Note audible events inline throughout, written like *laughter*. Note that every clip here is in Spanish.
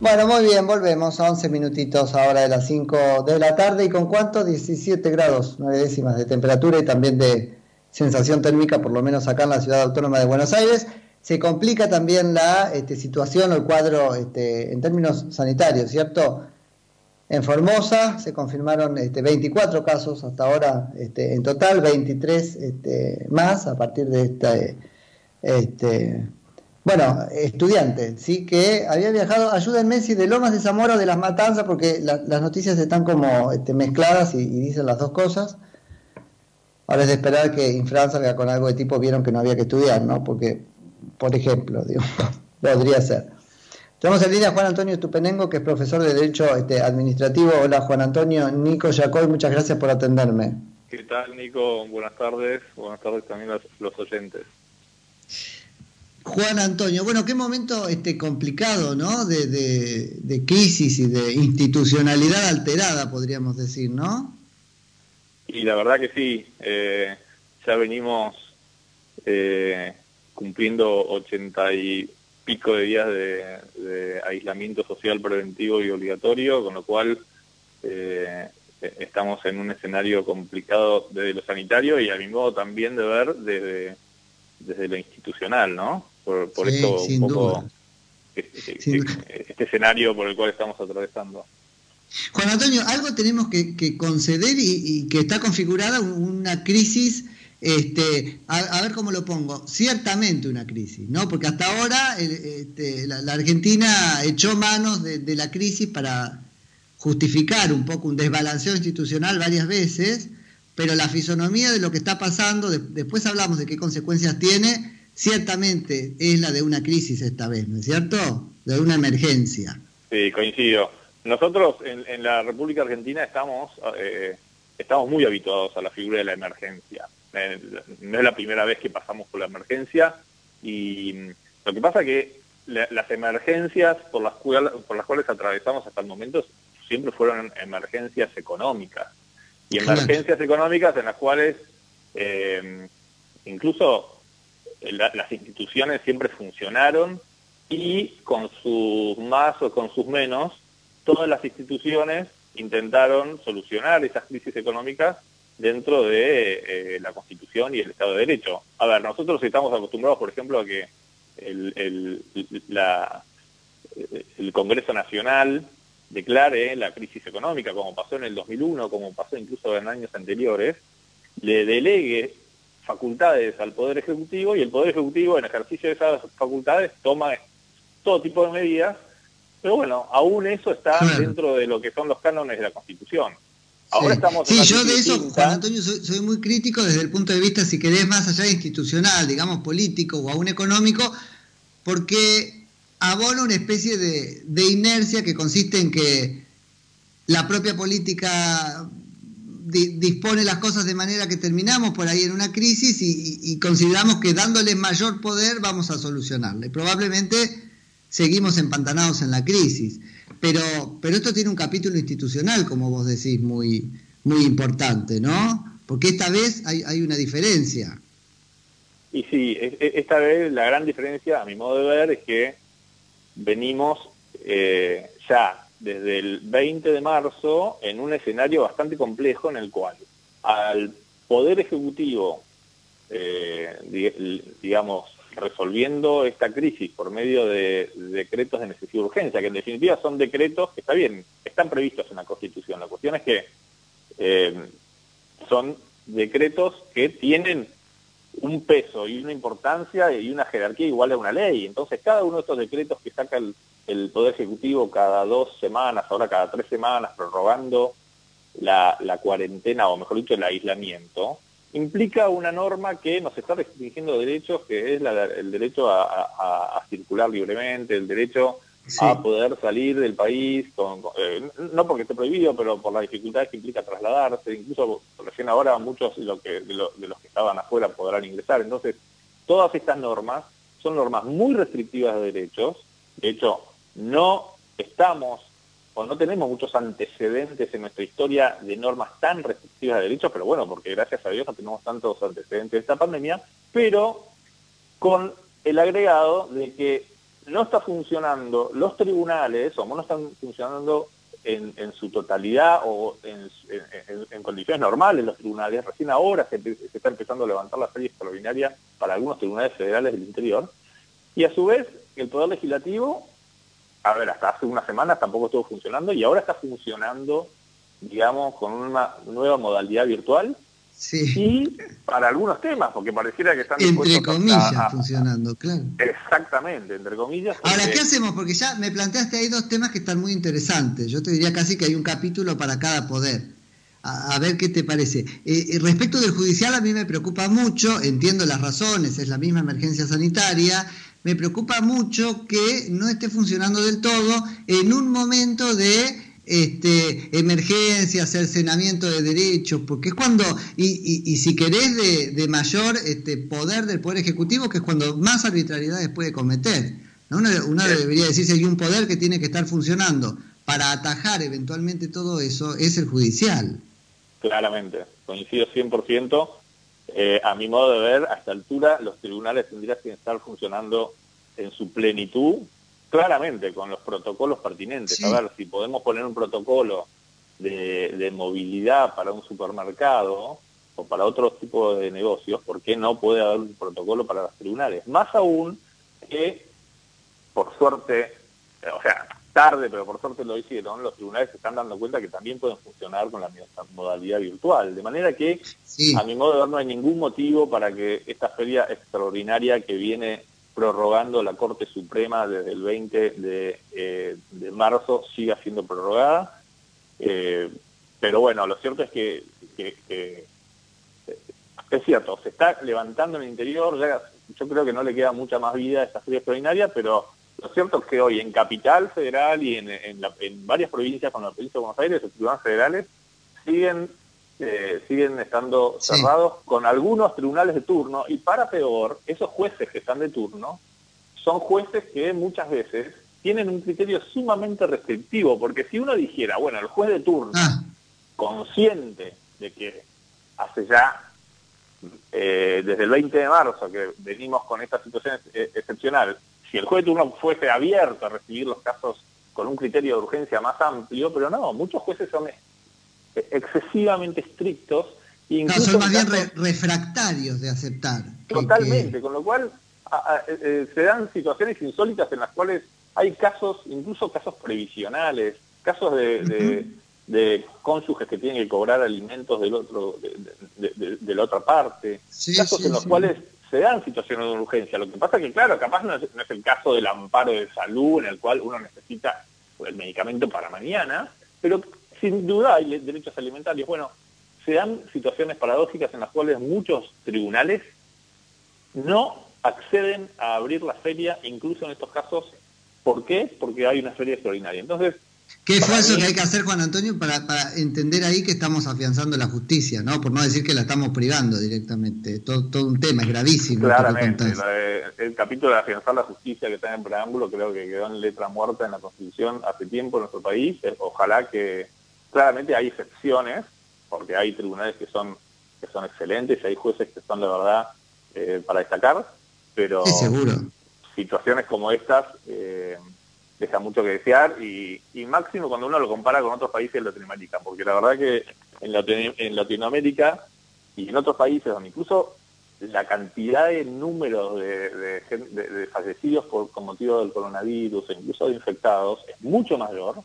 Bueno, muy bien, volvemos a 11 minutitos ahora de las 5 de la tarde y con cuánto? 17 grados, 9 décimas de temperatura y también de sensación térmica, por lo menos acá en la ciudad autónoma de Buenos Aires. Se complica también la este, situación o el cuadro este, en términos sanitarios, ¿cierto? En Formosa se confirmaron este, 24 casos hasta ahora este, en total, 23 este, más a partir de este, este bueno, estudiante, sí, que había viajado, ayúdenme si de Lomas de Zamora o de Las Matanzas, porque las noticias están como este, mezcladas y, dicen las dos cosas. Ahora es de esperar que Infran salga con algo de tipo, vieron que no había que estudiar, ¿no? Porque, por ejemplo, *laughs* digo, podría ser. Tenemos en línea a Juan Antonio Tupenengo, que es profesor de Derecho este, Administrativo. Hola, Juan Antonio. Nico Yacoy, muchas gracias por atenderme. ¿Qué tal, Nico? Buenas tardes. Buenas tardes también a los oyentes. Juan Antonio, bueno, qué momento este complicado, ¿no? De, crisis y de institucionalidad alterada, podríamos decir, ¿no? Y la verdad que sí, eh, ya venimos eh, cumpliendo ochenta y pico de días de, aislamiento social preventivo y obligatorio, con lo cual eh, estamos en un escenario complicado desde lo sanitario y a mi modo también de ver desde, desde lo institucional, ¿no? Por, por esto un poco este, escenario por el cual estamos atravesando. Juan Antonio, algo tenemos que, conceder y, que está configurada una crisis, este, a, ver cómo lo pongo, ciertamente una crisis, ¿no? Porque hasta ahora este, la, Argentina echó manos de, la crisis para justificar un poco un desbalanceo institucional varias veces, pero la fisonomía de lo que está pasando, después hablamos de qué consecuencias tiene, ciertamente es la de una crisis esta vez, ¿no es cierto? De una emergencia. Sí, coincido. Nosotros en, la República Argentina estamos, eh, estamos muy habituados a la figura de la emergencia. Eh, no es la primera vez que pasamos por la emergencia y mm, lo que pasa es que las emergencias por las, cuales, por las cuales atravesamos hasta el momento siempre fueron emergencias económicas. Y emergencias económicas en las cuales eh, incluso las instituciones siempre funcionaron y con sus más o con sus menos, todas las instituciones intentaron solucionar esas crisis económicas dentro de eh, la Constitución y el Estado de Derecho. A ver, nosotros estamos acostumbrados, por ejemplo, a que el, el, el Congreso Nacional declare la crisis económica, como pasó en el 2001, como pasó incluso en años anteriores, le delegue facultades al Poder Ejecutivo y el Poder Ejecutivo en ejercicio de esas facultades toma todo tipo de medidas, pero bueno, aún eso está dentro de lo que son los cánones de la Constitución. Ahora sí. estamos sí, yo de eso, Juan Antonio, soy, muy crítico desde el punto de vista, si querés, más allá de institucional, digamos, político o aún económico, porque abona una especie de, de inercia que consiste en que la propia política dispone las cosas de manera que terminamos por ahí en una crisis y, consideramos que dándole mayor poder vamos a solucionarle. Probablemente seguimos empantanados en la crisis, pero, pero esto tiene un capítulo institucional, como vos decís, muy, muy importante, ¿no? Porque esta vez hay, hay una diferencia. Y sí, esta vez la gran diferencia, a mi modo de ver, es que venimos eh, ya desde el 20 de marzo en un escenario bastante complejo en el cual al Poder Ejecutivo, eh, digamos, resolviendo esta crisis por medio de decretos de necesidad y urgencia, que en definitiva son decretos que está bien, están previstos en la Constitución. La cuestión es que eh, son decretos que tienen un peso y una importancia y una jerarquía igual a una ley. Entonces, cada uno de estos decretos que saca el, Poder Ejecutivo cada dos semanas, ahora cada tres semanas, prorrogando la, cuarentena, o mejor dicho, el aislamiento, implica una norma que nos está restringiendo derechos, que es el derecho a, circular libremente, el derecho a poder salir del país, con, eh, no porque esté prohibido, pero por las dificultades que implica trasladarse, incluso recién ahora muchos de, los que estaban afuera podrán ingresar. Entonces, todas estas normas son normas muy restrictivas de derechos, de hecho, no estamos o no tenemos muchos antecedentes en nuestra historia de normas tan restrictivas de derechos, pero bueno, porque gracias a Dios no tenemos tantos antecedentes de esta pandemia, pero con el agregado de que no está funcionando los tribunales, o no están funcionando en, su totalidad o en, condiciones normales los tribunales. Recién ahora se, está empezando a levantar la feria extraordinaria para algunos tribunales federales del interior. Y a su vez, el Poder Legislativo, a ver, hasta hace unas semanas tampoco estuvo funcionando y ahora está funcionando, digamos, con una nueva modalidad virtual Sí. Y para algunos temas, porque pareciera que están... Entre comillas funcionando, claro. Exactamente, entre comillas. Ahora, ¿qué hacemos? Porque ya me planteaste ahí dos temas que están muy interesantes. Yo te diría casi que hay un capítulo para cada poder. A, ver qué te parece. Eh, eh, respecto del judicial, a mí me preocupa mucho, entiendo las razones, es la misma emergencia sanitaria, me preocupa mucho que no esté funcionando del todo en un momento de este, emergencias, cercenamiento de derechos, porque es cuando, y, y, si querés, de, mayor este, poder del Poder Ejecutivo, que es cuando más arbitrariedades puede cometer. Uno, debería decir si hay un poder que tiene que estar funcionando para atajar eventualmente todo eso, es el judicial. Claramente, coincido 100%. Eh, a mi modo de ver, a esta altura los tribunales tendrían que estar funcionando en su plenitud claramente con los protocolos pertinentes. A ver, si podemos poner un protocolo de, movilidad para un supermercado o para otro tipo de negocios, ¿por qué no puede haber un protocolo para los tribunales? Más aún que, por suerte, o sea, tarde, pero por suerte lo hicieron, los tribunales se están dando cuenta que también pueden funcionar con la modalidad virtual. De manera que, a mi modo de ver, no hay ningún motivo para que esta feria extraordinaria que viene prorrogando la Corte Suprema desde el 20 eh, de, marzo, siga siendo prorrogada. Eh, pero bueno, lo cierto es que, es cierto, se está levantando en el interior, yo creo que no le queda mucha más vida a esta feria extraordinaria, pero lo cierto es que hoy en Capital Federal y en, en varias provincias, como la provincia de Buenos Aires, los tribunales federales siguen eh, siguen estando cerrados con algunos tribunales de turno y para peor, esos jueces que están de turno son jueces que muchas veces tienen un criterio sumamente restrictivo, porque si uno dijera, bueno, el juez de turno, ah. consciente de que hace ya eh, desde el 20 de marzo que venimos con esta situación excepcional, si el juez de turno fuese abierto a recibir los casos con un criterio de urgencia más amplio, pero no, muchos jueces son excesivamente estrictos. Incluso son más bien refractarios de aceptar. Totalmente, con lo cual eh, eh, se dan situaciones insólitas en las cuales hay casos, incluso casos previsionales, casos de, de, cónyuges que tienen que cobrar alimentos del otro, de, la otra parte, casos en los cuales se dan situaciones de urgencia. Lo que pasa es que, claro, capaz no es, no es el caso del amparo de salud en el cual uno necesita el medicamento para mañana, pero sin duda hay derechos alimentarios. Bueno, se dan situaciones paradójicas en las cuales muchos tribunales no acceden a abrir la feria, incluso en estos casos. ¿Por qué? Porque hay una feria extraordinaria. Entonces, ¿Qué esfuerzo que hay que hacer, Juan Antonio, para, entender ahí que estamos afianzando la justicia, ¿no? Por no decir que la estamos privando directamente. Todo, todo un tema, es gravísimo. Claramente. el capítulo de afianzar la justicia que está en preámbulo creo que quedó en letra muerta en la Constitución hace tiempo en nuestro país. Ojalá que Claramente hay excepciones, porque hay tribunales que son, que son excelentes y hay jueces que son de verdad eh, para destacar, pero situaciones como estas eh, dejan mucho que desear y, máximo cuando uno lo compara con otros países de Latinoamérica, porque la verdad que en, Latinoamérica y en otros países donde incluso la cantidad de números de, fallecidos por, con motivo del coronavirus, e incluso de infectados, es mucho mayor,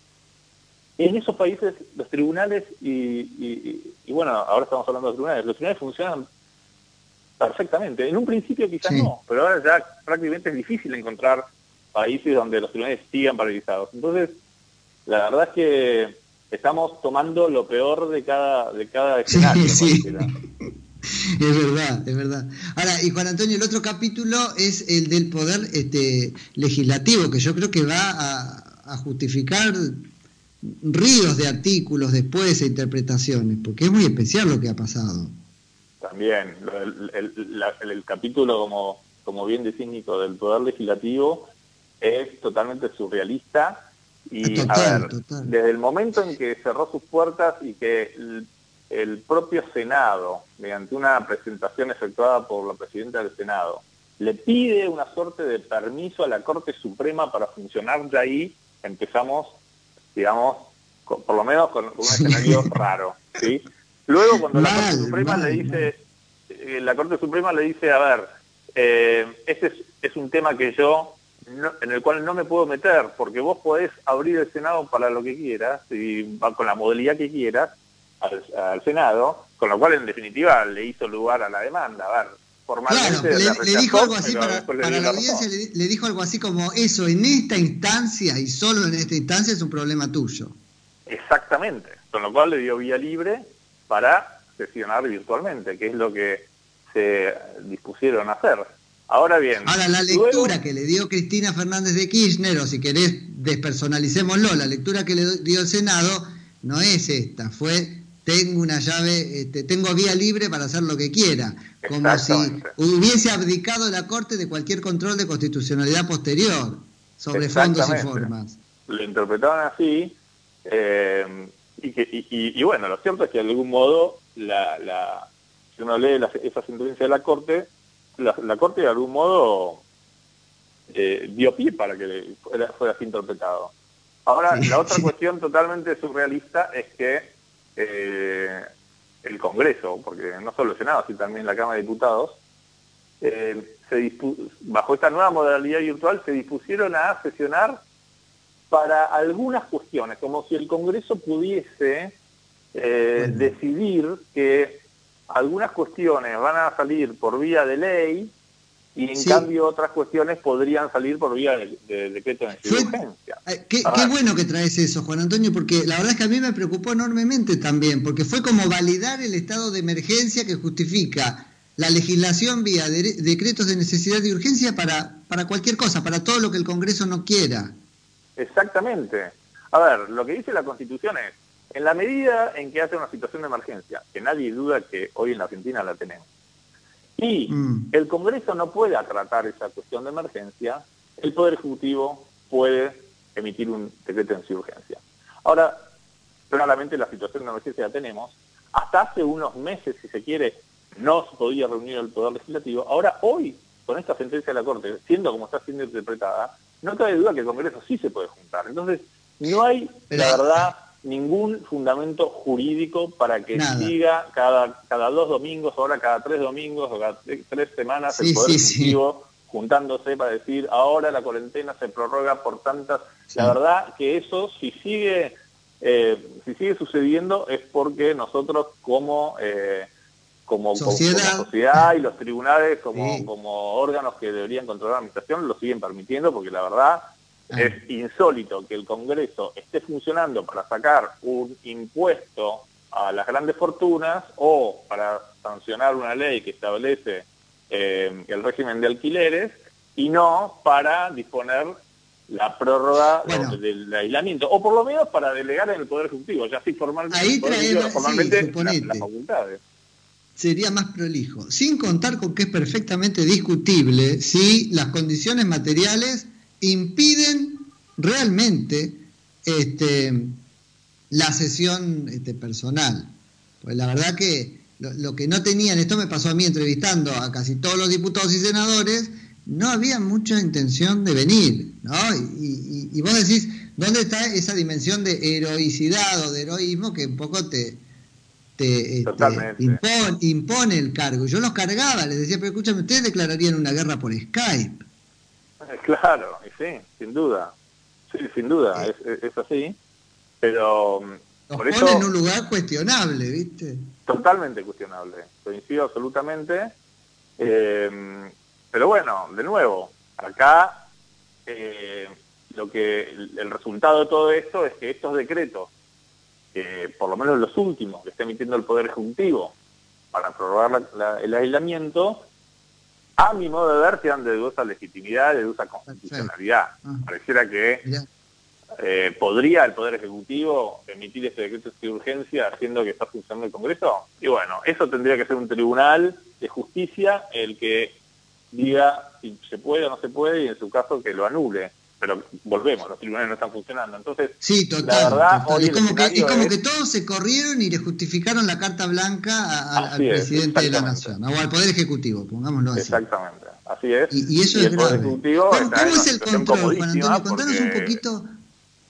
en esos países los tribunales, y, bueno, ahora estamos hablando de los tribunales, los tribunales funcionan perfectamente. En un principio quizás no, pero ahora ya prácticamente es difícil encontrar países donde los tribunales sigan paralizados. Entonces, la verdad es que estamos tomando lo peor de cada, de cada escenario. Sí, Es verdad, es verdad. Ahora, y Juan Antonio, el otro capítulo es el del poder este, legislativo, que yo creo que va a justificar ríos de artículos después e interpretaciones, porque es muy especial lo que ha pasado. También, el, capítulo, como, como bien decís, Nico, del Poder Legislativo es totalmente surrealista y, a ver, desde el momento en que cerró sus puertas y que el, propio Senado, mediante una presentación efectuada por la presidenta del Senado, le pide una suerte de permiso a la Corte Suprema para funcionar de ahí, empezamos, digamos, por lo menos con, un escenario raro. ¿sí? Luego, cuando la Corte Suprema le dice, eh, la Corte Suprema le dice, a ver, eh, este es, un tema que yo, en el cual no me puedo meter, porque vos podés abrir el Senado para lo que quieras, y va con la modalidad que quieras al, Senado, con lo cual en definitiva le hizo lugar a la demanda. A ver, formalmente claro, le, dijo algo así para, la audiencia, le, dijo algo así como eso en esta instancia y solo en esta instancia es un problema tuyo. Exactamente, con lo cual le dio vía libre para sesionar virtualmente, que es lo que se dispusieron a hacer. Ahora bien. Ahora, la lectura que le dio Cristina Fernández de Kirchner, o si querés, despersonalicémoslo, la lectura que le dio el Senado no es esta, fue tengo una llave, este, tengo vía libre para hacer lo que quiera, como si hubiese abdicado la Corte de cualquier control de constitucionalidad posterior sobre fondos y formas. Lo interpretaban así, eh, y, que, y, bueno, lo cierto es que de algún modo, la, la, si uno lee esa sentencia de la Corte, la, Corte de algún modo eh, dio pie para que fuera, así interpretado. Ahora, la otra cuestión totalmente surrealista es que eh, el Congreso, porque no solo el Senado, sino también la Cámara de Diputados, eh, se bajo esta nueva modalidad virtual se dispusieron a sesionar para algunas cuestiones, como si el Congreso pudiese eh, decidir que algunas cuestiones van a salir por vía de ley y en cambio otras cuestiones podrían salir por vía de, decreto de urgencia. Eh, qué, bueno que traes eso, Juan Antonio, porque la verdad es que a mí me preocupó enormemente también, porque fue como validar el estado de emergencia que justifica la legislación vía de, decretos de necesidad y urgencia para, para cualquier cosa, para todo lo que el Congreso no quiera. Exactamente. A ver, lo que dice la Constitución es, en la medida en que hace una situación de emergencia, que nadie duda que hoy en la Argentina la tenemos, y mm. el Congreso no puede tratar esa cuestión de emergencia, el Poder Ejecutivo puede emitir un decreto de urgencia. Ahora, claramente la situación de emergencia la tenemos. Hasta hace unos meses, si se quiere, no se podía reunir el Poder Legislativo. Ahora, hoy, con esta sentencia de la Corte, siendo como está siendo interpretada, no cabe duda que el Congreso sí se puede juntar. Entonces, no hay, la verdad, ningún fundamento jurídico para que siga cada, cada dos domingos, ahora cada tres domingos o cada tres semanas el Poder Ejecutivo juntándose para decir ahora la cuarentena se prorroga por tantas. La verdad que eso, si sigue, eh, si sigue sucediendo, es porque nosotros como... Eh, como sociedad. y los tribunales como, como órganos que deberían controlar la administración lo siguen permitiendo porque la verdad ah. es insólito que el Congreso esté funcionando para sacar un impuesto a las grandes fortunas o para sancionar una ley que establece eh, el régimen de alquileres y no para disponer la prórroga del, aislamiento, o por lo menos para delegar en el Poder Ejecutivo, ya así formalmente, formalmente las facultades. Sería más prolijo, sin contar con que es perfectamente discutible si las condiciones materiales impiden realmente este, la sesión este, personal. Pues la verdad que lo, que no tenían, esto me pasó a mí entrevistando a casi todos los diputados y senadores, no había mucha intención de venir, ¿no? Y, y vos decís, ¿dónde está esa dimensión de heroicidad o de heroísmo que un poco te, este, impone, el cargo. Yo los cargaba, les decía, pero escúchame, ustedes declararían una guerra por Skype. Eh, *laughs* claro, sí, sin duda. Sí, sin duda, eh. es, así. Pero... Mm, por eso, en un lugar cuestionable, ¿viste? Totalmente cuestionable. Coincido absolutamente. Eh, pero bueno, de nuevo, acá lo que el resultado de todo esto es que estos decretos por lo menos los últimos que está emitiendo el Poder Ejecutivo para prorrogar el aislamiento, a mi modo de ver, sean de dudosa legitimidad, de dudosa constitucionalidad. Ah. Pareciera que eh, podría el Poder Ejecutivo emitir este decreto de urgencia haciendo que está funcionando el Congreso. Y bueno, eso tendría que ser un tribunal de justicia el que diga si se puede o no se puede y en su caso que lo anule pero volvemos, los tribunales no están funcionando. Entonces, sí, total, la verdad, Es, como que, todos se corrieron y le justificaron la carta blanca al presidente de la nación, o al Poder Ejecutivo, pongámoslo así. Exactamente. Así es. Y, eso es grave. ¿Cómo, es el control, Juan Antonio? Contanos un poquito,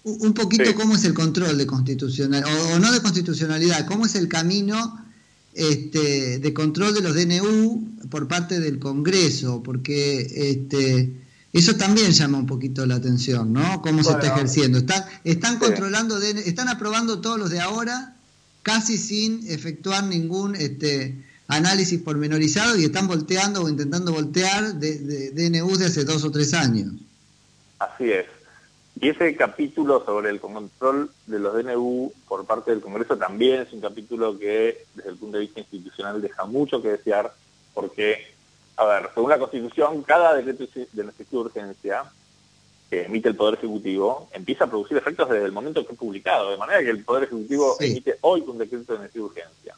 un poquito cómo es el control de constitucionalidad, o, no de constitucionalidad, cómo es el camino este, de control de los DNU por parte del Congreso, porque este, eso también llama un poquito la atención, ¿no? Cómo se está ejerciendo. Están, están controlando, están aprobando todos los de ahora, casi sin efectuar ningún este, análisis pormenorizado y están volteando o intentando voltear de, de, DNU de hace dos o tres años. Así es. Y ese capítulo sobre el control de los DNU por parte del Congreso también es un capítulo que desde el punto de vista institucional deja mucho que desear porque, a ver, según la Constitución, cada decreto de necesidad de urgencia que emite el Poder Ejecutivo empieza a producir efectos desde el momento que es publicado, de manera que el Poder Ejecutivo emite hoy un decreto de necesidad de urgencia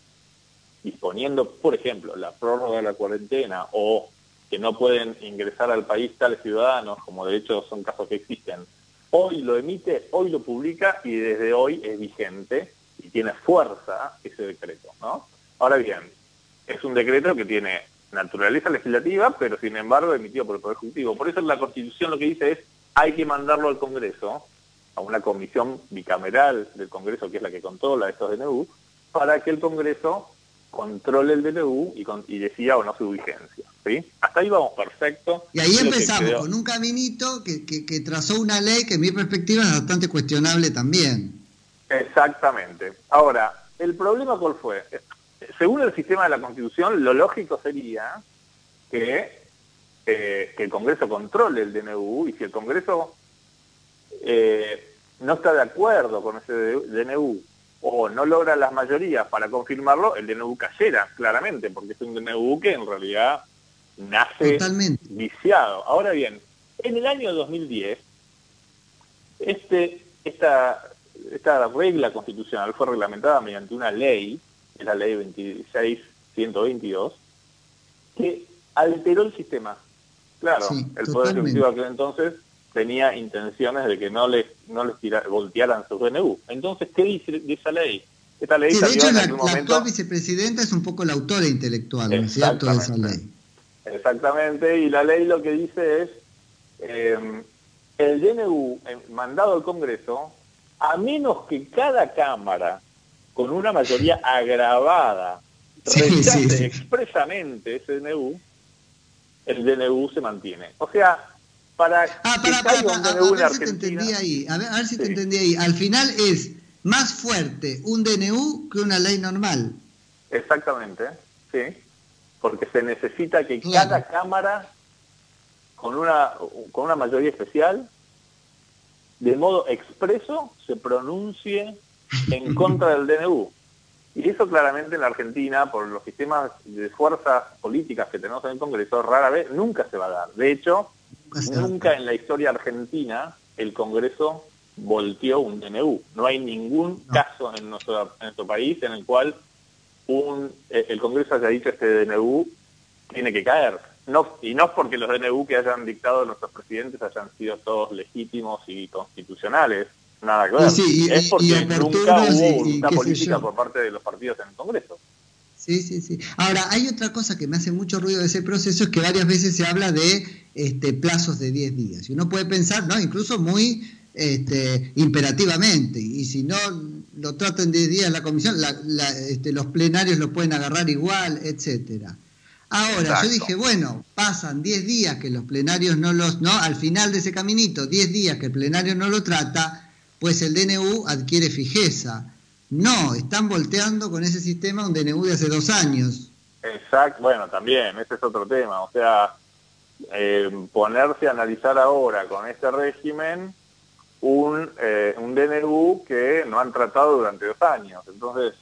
disponiendo, por ejemplo, la prórroga de la cuarentena o que no pueden ingresar al país tales ciudadanos, como de hecho son casos que existen, hoy lo emite, hoy lo publica y desde hoy es vigente y tiene fuerza ese decreto, ¿no? Ahora bien, es un decreto que tiene naturaleza legislativa, pero sin embargo emitido por el Poder Ejecutivo. Por eso la Constitución lo que dice es hay que mandarlo al Congreso, a una comisión bicameral del Congreso, que es la que controla estos DNU, para que el Congreso controle el DNU y, y decía o no su vigencia. ¿sí? Hasta ahí vamos perfecto. Y ahí empezamos con un caminito que, que, trazó una ley que en mi perspectiva es bastante cuestionable también. Exactamente. Ahora, ¿el problema cuál fue? Según el sistema de la Constitución, lo lógico sería que, eh, que el Congreso controle el DNU y si el Congreso eh, no está de acuerdo con ese DNU o no logra las mayorías para confirmarlo, el DNU cayera, claramente, porque es un DNU que en realidad nace viciado. Ahora bien, en el año 2010, este, esta, esta regla constitucional fue reglamentada mediante una ley, es la ley 26122, que alteró el sistema. Claro, el Poder Ejecutivo aquel entonces tenía intenciones de que no les no les voltearan sus DNU. Entonces, ¿qué dice de esa ley? Esta ley de hecho, la, actual vicepresidenta es un poco la autora intelectual, ¿no es cierto?, de esa ley. Exactamente, y la ley lo que dice es, em, el DNU mandado al Congreso, a menos que cada Cámara, con una mayoría agravada, *laughs* rechace expresamente ese DNU, el DNU se mantiene. O sea, para ah, para, para, a, ver si te entendí ahí, a ver, si te entendí ahí. Al final es más fuerte un DNU que una ley normal. Exactamente, sí, porque se necesita que cada cámara con una con una mayoría especial de modo expreso se pronuncie en contra del DNU. Y eso claramente en la Argentina, por los sistemas de fuerzas políticas que tenemos en el Congreso, rara vez, nunca se va a dar. De hecho, Nunca en la historia argentina el Congreso volteó un DNU. No hay ningún caso en nuestro, nuestro país en el cual un, eh, el Congreso haya dicho este DNU tiene que caer. No, y no es porque los DNU que hayan dictado nuestros presidentes hayan sido todos legítimos y constitucionales, nada que ver. es porque nunca hubo una política por parte de los partidos en el Congreso. Sí, sí, sí. Ahora, hay otra cosa que me hace mucho ruido de ese proceso, es que varias veces se habla de este, plazos de 10 días. Y uno puede pensar, ¿no? Incluso muy este, imperativamente. Y si no lo tratan en 10 días la comisión, este, los plenarios lo pueden agarrar igual, etcétera. Ahora, yo dije, bueno, pasan 10 días que los plenarios no los, ¿no? Al final de ese caminito, 10 días que el plenario no lo trata, pues el DNU adquiere fijeza. No, están volteando con ese sistema un DNU de hace dos años. Exacto, bueno, también, ese es otro tema. O sea, eh, ponerse a analizar ahora con este régimen un, eh, un DNU que no han tratado durante dos años. Entonces,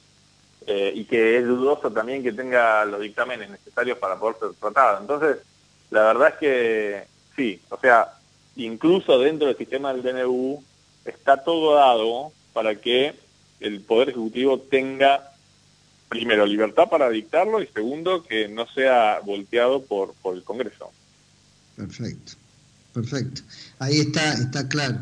eh, y que es dudoso también que tenga los dictámenes necesarios para poder ser tratado. Entonces, la verdad es que sí, o sea, incluso dentro del sistema del DNU está todo dado para que el Poder Ejecutivo tenga, primero, libertad para dictarlo y segundo, que no sea volteado por, por el Congreso. Perfecto, perfecto. Ahí está, está claro.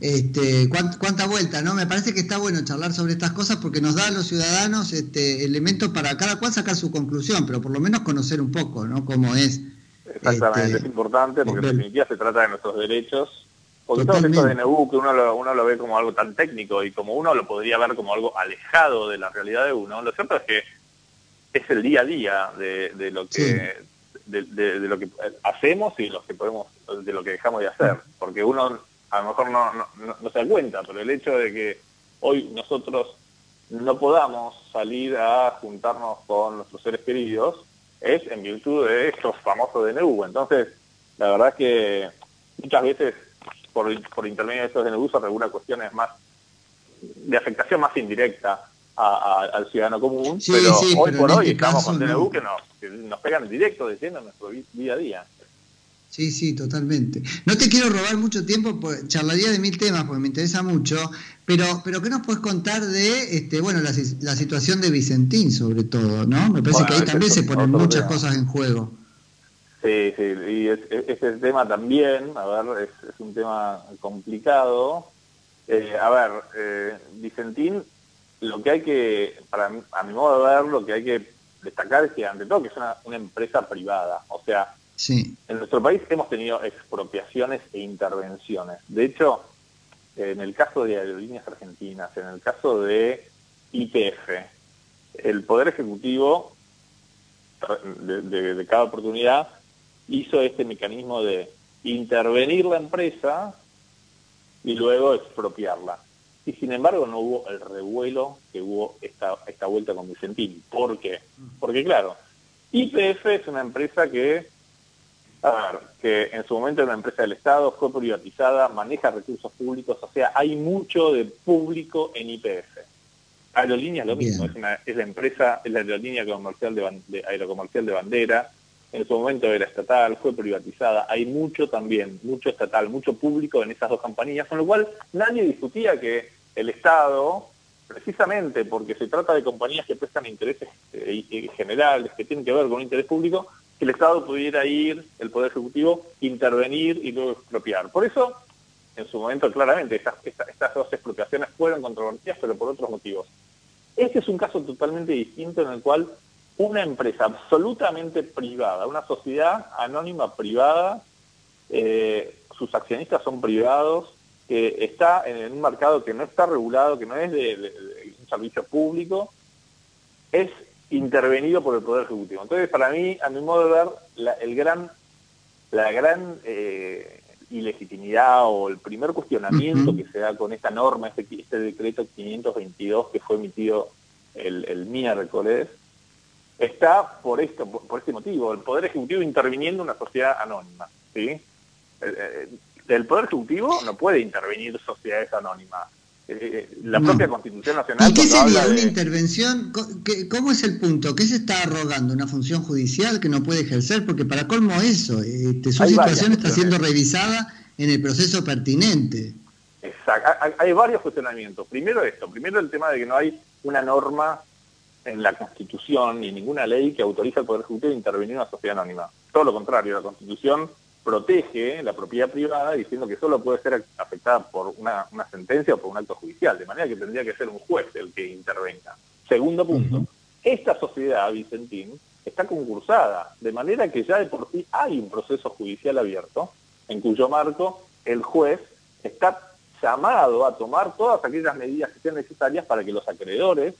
Este, cuánta, vuelta, ¿no? Me parece que está bueno charlar sobre estas cosas porque nos da a los ciudadanos este, elementos para cada cual sacar su conclusión, pero por lo menos conocer un poco, ¿no? Cómo es Exactamente, este, es importante porque en definitiva se trata de nuestros derechos. Porque todo esto de DNU, que uno lo, uno lo ve como algo tan técnico y como uno lo podría ver como algo alejado de la realidad de uno, lo cierto es que es el día a día de, lo que de, lo que hacemos y lo que podemos de lo que dejamos de hacer. Porque uno a lo mejor no, no, no, se da cuenta pero el hecho de que hoy nosotros no podamos salir a juntarnos con nuestros seres queridos es en virtud de estos famosos DNU entonces la verdad es que muchas veces por, por intermedio de estos DNU se regula cuestiones más de afectación más indirecta al ciudadano común, pero hoy por hoy este estamos con DNU que, nos, que nos pegan en directo diciendo nuestro día a día. Sí, sí, totalmente. No te quiero robar mucho tiempo, pues, charlaría de mil temas porque me interesa mucho, pero, pero ¿qué nos puedes contar de, este, bueno, la, la situación de Vicentín sobre todo, ¿no? Me parece que ahí también se ponen muchas cosas en juego. Sí, sí, y ese tema también, a ver, es, un tema complicado. Eh, a ver, eh, Vicentín lo que hay que, para a mi modo de ver, lo que hay que destacar es que ante todo que es una, empresa privada. O sea, sí. en nuestro país hemos tenido expropiaciones e intervenciones. De hecho, en el caso de Aerolíneas Argentinas, en el caso de IPF, el Poder Ejecutivo de cada oportunidad hizo este mecanismo de intervenir la empresa y luego expropiarla y sin embargo no hubo el revuelo que hubo esta, esta vuelta con Vicentín. ¿Por qué? Porque claro, IPF es una empresa que, a ver, que en su momento era una empresa del Estado, fue privatizada, maneja recursos públicos, o sea, hay mucho de público en IPF. Aerolíneas lo mismo, es, una, es, la empresa, es la aerolínea comercial de, de aerocomercial de bandera, en su momento era estatal, fue privatizada, hay mucho también, mucho estatal, mucho público en esas dos compañías, con lo cual nadie discutía que el Estado, precisamente porque se trata de compañías que prestan intereses eh, generales, que tienen que ver con un interés público, que el Estado pudiera ir, el Poder Ejecutivo, intervenir y luego expropiar. Por eso, en su momento, claramente, estas, estas dos expropiaciones fueron controvertidas, pero por otros motivos. Este es un caso totalmente distinto en el cual una empresa absolutamente privada, una sociedad anónima privada, eh, sus accionistas son privados, que está en un mercado que no está regulado, que no es de, un servicio público, es intervenido por el Poder Ejecutivo. Entonces, para mí, a mi modo de ver, la, el gran, la gran eh, ilegitimidad o el primer cuestionamiento que se da con esta norma, este, este decreto 522 que fue emitido el, el miércoles, está por esto, por, este motivo, el Poder Ejecutivo interviniendo en una sociedad anónima. ¿sí? Eh, eh, el Poder Ejecutivo no puede intervenir sociedades anónimas. Eh, la propia Constitución Nacional... ¿Y qué sería una intervención? ¿Cómo es el punto? ¿Qué se está arrogando? ¿Una función judicial que no puede ejercer? Porque para colmo eso, este, su situación está siendo revisada en el proceso pertinente. Exacto. Hay varios cuestionamientos. Primero esto, primero el tema de que no hay una norma en la Constitución ni ninguna ley que autoriza al Poder Ejecutivo a intervenir en una sociedad anónima. Todo lo contrario, la Constitución protege la propiedad privada diciendo que solo puede ser afectada por una, sentencia o por un acto judicial, de manera que tendría que ser un juez el que intervenga. Segundo punto, esta sociedad, Vicentín, está concursada, de manera que ya de por sí hay un proceso judicial abierto, en cuyo marco el juez está llamado a tomar todas aquellas medidas que sean necesarias para que los acreedores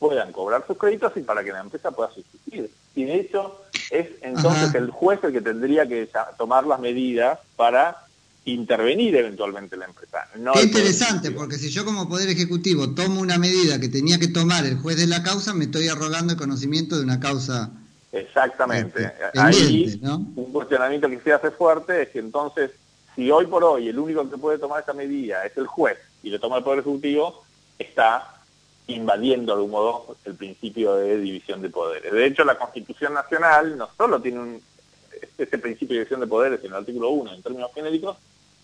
puedan cobrar sus créditos y para que la empresa pueda subsistir. Y de hecho es entonces el juez el que tendría que tomar las medidas para intervenir eventualmente la empresa. Qué interesante, porque si yo como Poder Ejecutivo tomo una medida que tenía que tomar el juez de la causa, me estoy arrogando el conocimiento de una causa. Exactamente. Este, Ahí un cuestionamiento que se hace fuerte es que entonces, si hoy por hoy el único que puede tomar esa medida es el juez y le toma el Poder Ejecutivo, está invadiendo de algún modo el principio de división de poderes. De hecho, la Constitución Nacional no solo tiene un, este principio de división de poderes en el artículo 1 en términos genéricos,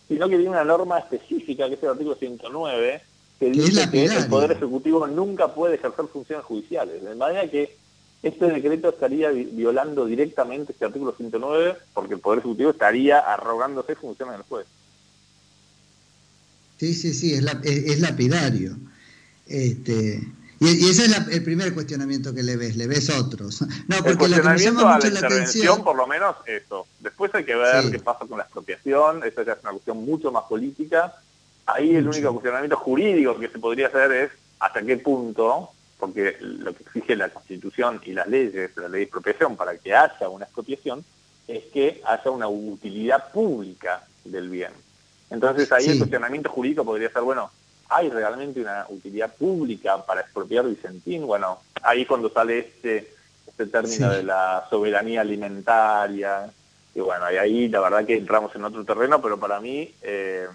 sino que tiene una norma específica, que es el artículo 109, que dice que el Poder Ejecutivo nunca puede ejercer funciones judiciales. De manera que este decreto estaría violando directamente este artículo 109 porque el Poder Ejecutivo estaría arrogándose funciones del juez. Sí, sí, sí, es, es lapidario. Este, Y, ese es el primer cuestionamiento que le ves, le ves otros. *laughs* No, porque lo que me llama mucho la, atención, por lo menos eso. Después hay que ver qué pasa con la expropiación, esa ya es una cuestión mucho más política. Ahí el único cuestionamiento jurídico que se podría hacer es hasta qué punto, porque lo que exige la Constitución y las leyes, la ley de expropiación, para que haya una expropiación, es que haya una utilidad pública del bien. Entonces ahí el cuestionamiento jurídico podría ser, bueno, ¿hay realmente una utilidad pública para expropiar Vicentín? Bueno, ahí cuando sale este, este término de la soberanía alimentaria, y bueno, y ahí la verdad que entramos en otro terreno, pero para mí eh,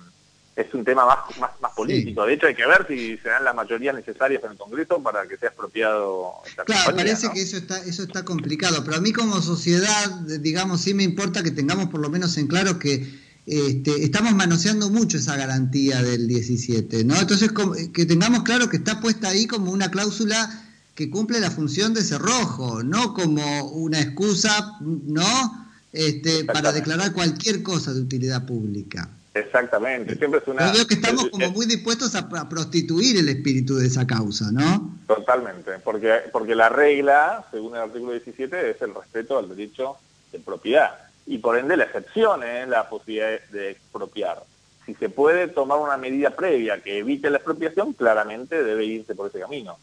es un tema más, más, más político. De hecho, hay que ver si se dan las mayorías necesarias en el Congreso para que sea expropiado. Esta claro, parece que eso está, eso está complicado, pero a mí como sociedad, digamos, sí me importa que tengamos por lo menos en claro que este, estamos manoseando mucho esa garantía del 17, ¿no? Entonces, que tengamos claro que está puesta ahí como una cláusula que cumple la función de cerrojo, no como una excusa, ¿no? Este, para declarar cualquier cosa de utilidad pública. Exactamente, siempre es una... Yo veo que estamos como muy dispuestos a, prostituir el espíritu de esa causa, ¿no? Totalmente, porque, porque la regla, según el artículo 17, es el respeto al derecho de propiedad y por ende la excepción es la posibilidad de expropiar. Si se puede tomar una medida previa que evite la expropiación, claramente debe irse por ese camino.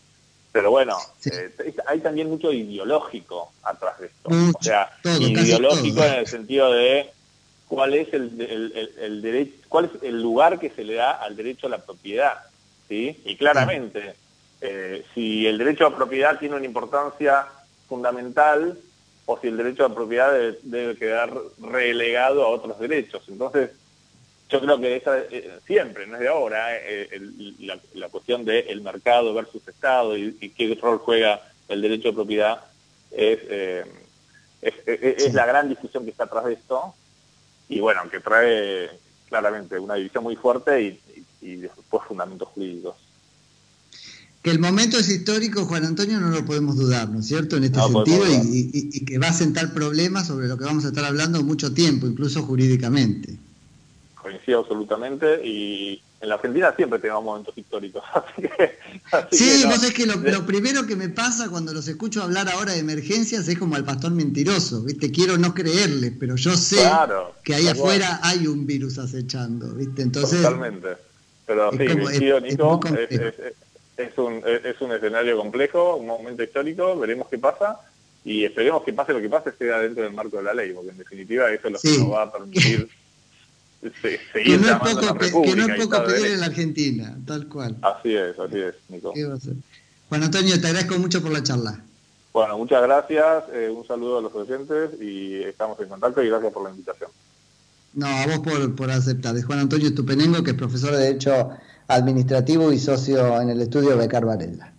Pero bueno, eh, hay también mucho ideológico atrás de esto. o sea, ideológico en el sentido de cuál es el, derecho, cuál es el lugar que se le da al derecho a la propiedad, ¿sí? Y claramente, eh, si el derecho a propiedad tiene una importancia fundamental, o si el derecho a propiedad debe, quedar relegado a otros derechos. Entonces, yo creo que esa, eh, siempre, no es de ahora, eh, la, cuestión del mercado versus Estado y, qué rol juega el derecho a propiedad es, eh, es, la gran discusión que está atrás de esto. Y bueno, que trae claramente una división muy fuerte y, y después fundamentos jurídicos que el momento es histórico, Juan Antonio, no lo podemos dudar, ¿no es cierto? En este sentido, y, que va a sentar problemas sobre lo que vamos a estar hablando mucho tiempo, incluso jurídicamente. Coincido absolutamente, y en la Argentina siempre tenemos momentos históricos. *laughs* sí, vos es que lo, primero que me pasa cuando los escucho hablar ahora de emergencias es como al pastor mentiroso, ¿viste? Quiero no creerle, pero yo sé que ahí afuera hay un virus acechando, ¿viste? Entonces. Totalmente. Pero sí, coincido, Nico, es, es un, es un escenario complejo, un momento histórico, veremos qué pasa y esperemos que pase lo que pase sea dentro del marco de la ley, porque en definitiva eso es lo que nos va a permitir seguir que no es poco, Que no es poco pedir en la Argentina, tal cual. Así es, así es, Nico. Juan Antonio, te agradezco mucho por la charla. Bueno, muchas gracias, eh, un saludo a los oyentes y estamos en contacto y gracias por la invitación. No, a vos por, por aceptar. Es Juan Antonio Tupenengo, que es profesor de Derecho administrativo y socio en el estudio Becar Varela.